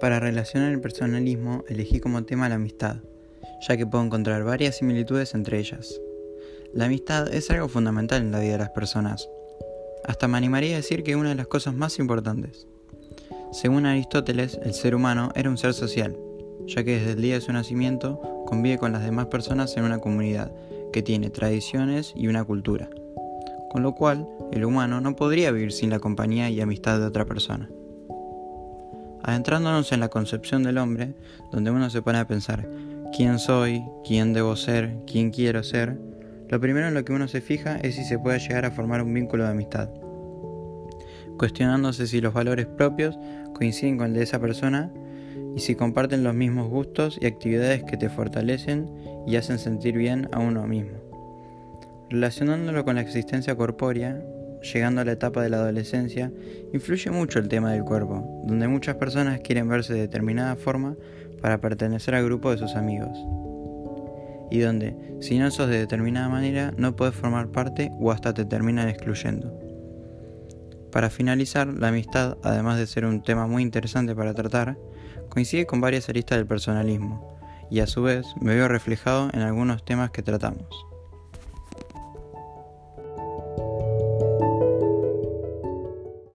Para relacionar el personalismo elegí como tema la amistad, ya que puedo encontrar varias similitudes entre ellas. La amistad es algo fundamental en la vida de las personas. Hasta me animaría a decir que es una de las cosas más importantes. Según Aristóteles, el ser humano era un ser social, ya que desde el día de su nacimiento convive con las demás personas en una comunidad que tiene tradiciones y una cultura, con lo cual el humano no podría vivir sin la compañía y amistad de otra persona. Adentrándonos en la concepción del hombre, donde uno se pone a pensar quién soy, quién debo ser, quién quiero ser, lo primero en lo que uno se fija es si se puede llegar a formar un vínculo de amistad, cuestionándose si los valores propios coinciden con el de esa persona y si comparten los mismos gustos y actividades que te fortalecen y hacen sentir bien a uno mismo. Relacionándolo con la existencia corpórea, llegando a la etapa de la adolescencia, influye mucho el tema del cuerpo, donde muchas personas quieren verse de determinada forma para pertenecer al grupo de sus amigos. Y donde, si no sos de determinada manera, no puedes formar parte o hasta te terminan excluyendo. Para finalizar, la amistad, además de ser un tema muy interesante para tratar, coincide con varias aristas del personalismo, y a su vez me veo reflejado en algunos temas que tratamos.